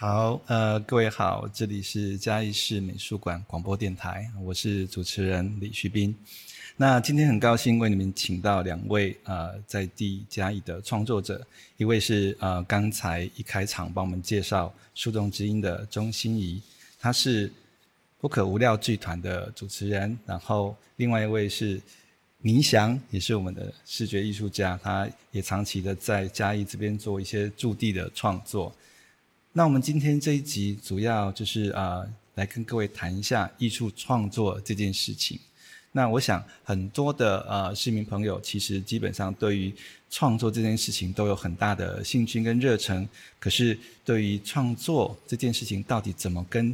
好，呃，各位好，这里是嘉义市美术馆广播电台，我是主持人李旭斌。那今天很高兴为你们请到两位呃在地嘉义的创作者，一位是呃刚才一开场帮我们介绍树洞之音的钟欣怡，她是不可无料剧团的主持人，然后另外一位是倪翔，也是我们的视觉艺术家，他也长期的在嘉义这边做一些驻地的创作。那我们今天这一集主要就是啊、呃，来跟各位谈一下艺术创作这件事情。那我想很多的呃市民朋友其实基本上对于创作这件事情都有很大的兴趣跟热忱，可是对于创作这件事情到底怎么跟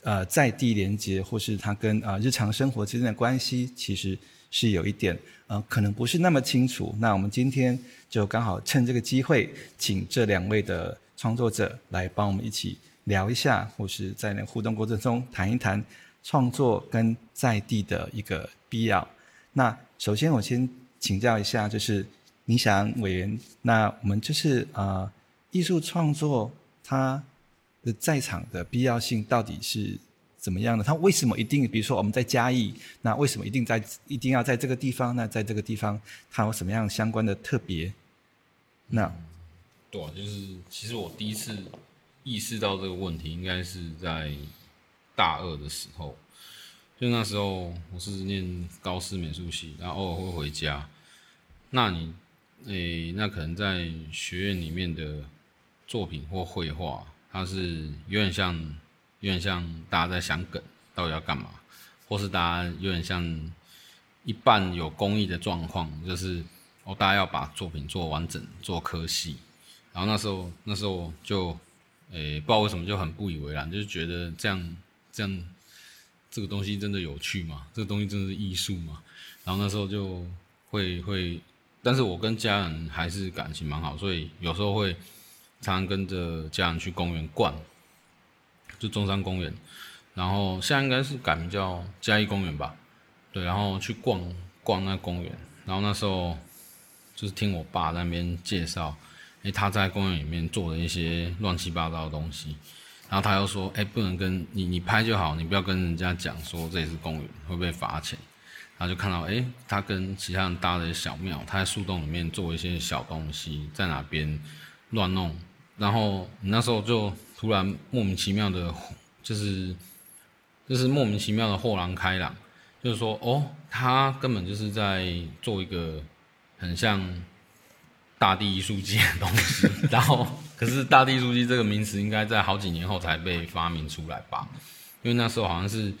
呃在地连接，或是它跟啊、呃、日常生活之间的关系，其实是有一点呃可能不是那么清楚。那我们今天就刚好趁这个机会，请这两位的。创作者来帮我们一起聊一下，或是在那互动过程中谈一谈创作跟在地的一个必要。那首先我先请教一下，就是倪翔委员，那我们就是呃艺术创作它的在场的必要性到底是怎么样的？它为什么一定，比如说我们在嘉义，那为什么一定在一定要在这个地方？那在这个地方它有什么样相关的特别？那。对啊，就是其实我第一次意识到这个问题，应该是在大二的时候。就那时候我是念高师美术系，然后偶尔会回家。那你诶，那可能在学院里面的作品或绘画，它是有点像，有点像大家在想梗到底要干嘛，或是大家有点像一半有工艺的状况，就是哦，大家要把作品做完整，做科系。然后那时候，那时候就，诶，不知道为什么就很不以为然，就觉得这样，这样，这个东西真的有趣吗？这个东西真的是艺术吗？然后那时候就会会，但是我跟家人还是感情蛮好，所以有时候会常常跟着家人去公园逛，就中山公园，然后现在应该是改名叫嘉义公园吧，对，然后去逛逛那公园，然后那时候就是听我爸那边介绍。诶，他在公园里面做了一些乱七八糟的东西，然后他又说：“诶，不能跟你你拍就好，你不要跟人家讲说这里是公园，会被罚钱。”然后就看到，诶，他跟其他人搭了小庙，他在树洞里面做一些小东西，在哪边乱弄，然后你那时候就突然莫名其妙的，就是就是莫名其妙的豁然开朗，就是说，哦，他根本就是在做一个很像。大地艺术祭的东西，然后可是大地艺术祭这个名词应该在好几年后才被发明出来吧？因为那时候好像是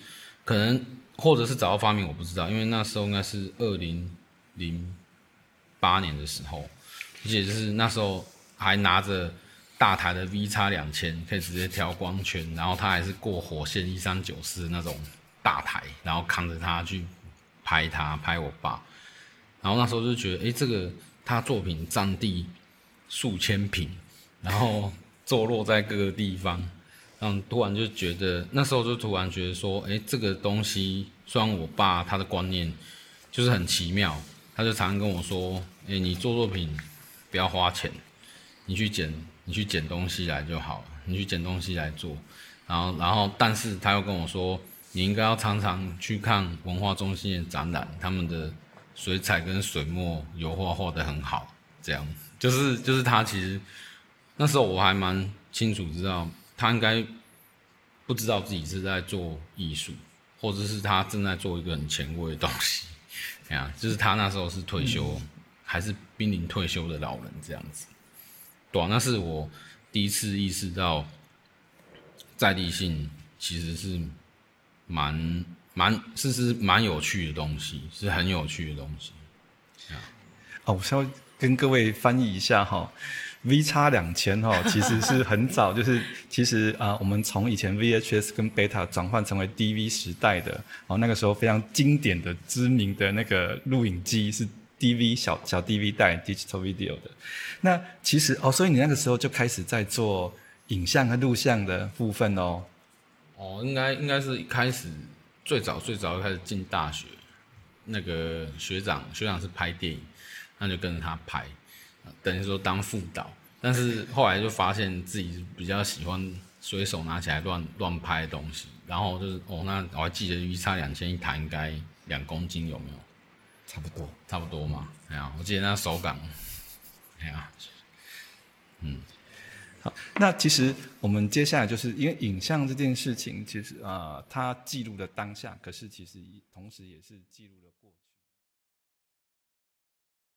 可能或者是早到发明我不知道，因为那时候应该是二零零八年的时候，而且就是那时候还拿着大台的 VX 两千，可以直接调光圈，然后他还是过火线一三九四那种大台，然后扛着它去拍他拍我爸，然后那时候就觉得，哎，这个。他作品占地数千坪，然后坐落在各个地方，嗯，突然就觉得那时候就突然觉得说，哎，这个东西虽然我爸他的观念就是很奇妙，他就常常跟我说，哎，你做作品不要花钱，你去捡你去捡东西来就好，你去捡东西来做，然后然后但是他又跟我说，你应该要常常去看文化中心的展览，他们的。水彩跟水墨油画画得很好，这样就是就是他其实那时候我还蛮清楚知道他应该不知道自己是在做艺术，或者是他正在做一个很前卫的东西，哎呀，就是他那时候是退休，还是濒临退休的老人这样子，对啊，那是我第一次意识到在地性其实是蛮。蛮是是蛮有趣的东西，是很有趣的东西。啊，哦，我稍微跟各位翻译一下哈。V 叉两千哈，其实是很早，就是其实啊、呃，我们从以前 VHS 跟 Beta 转换成为 DV 时代的哦，那个时候非常经典的、知名的那个录影机是 DV 小小 DV 带 Digital Video 的。那其实哦，所以你那个时候就开始在做影像和录像的部分哦。哦，应该应该是一开始最早最早开始进大学，那个学长学长是拍电影，那就跟着他拍，等于说当副导。但是后来就发现自己比较喜欢随手拿起来乱乱拍的东西，然后就是哦，那我还记得 VX2000 一台应该两公斤有没有？差不多，差不多嘛。哎呀，我记得那手感，哎呀，嗯。好，那其实我们接下来就是因为影像这件事情，其实啊、它记录了当下，可是其实同时也是记录了过去。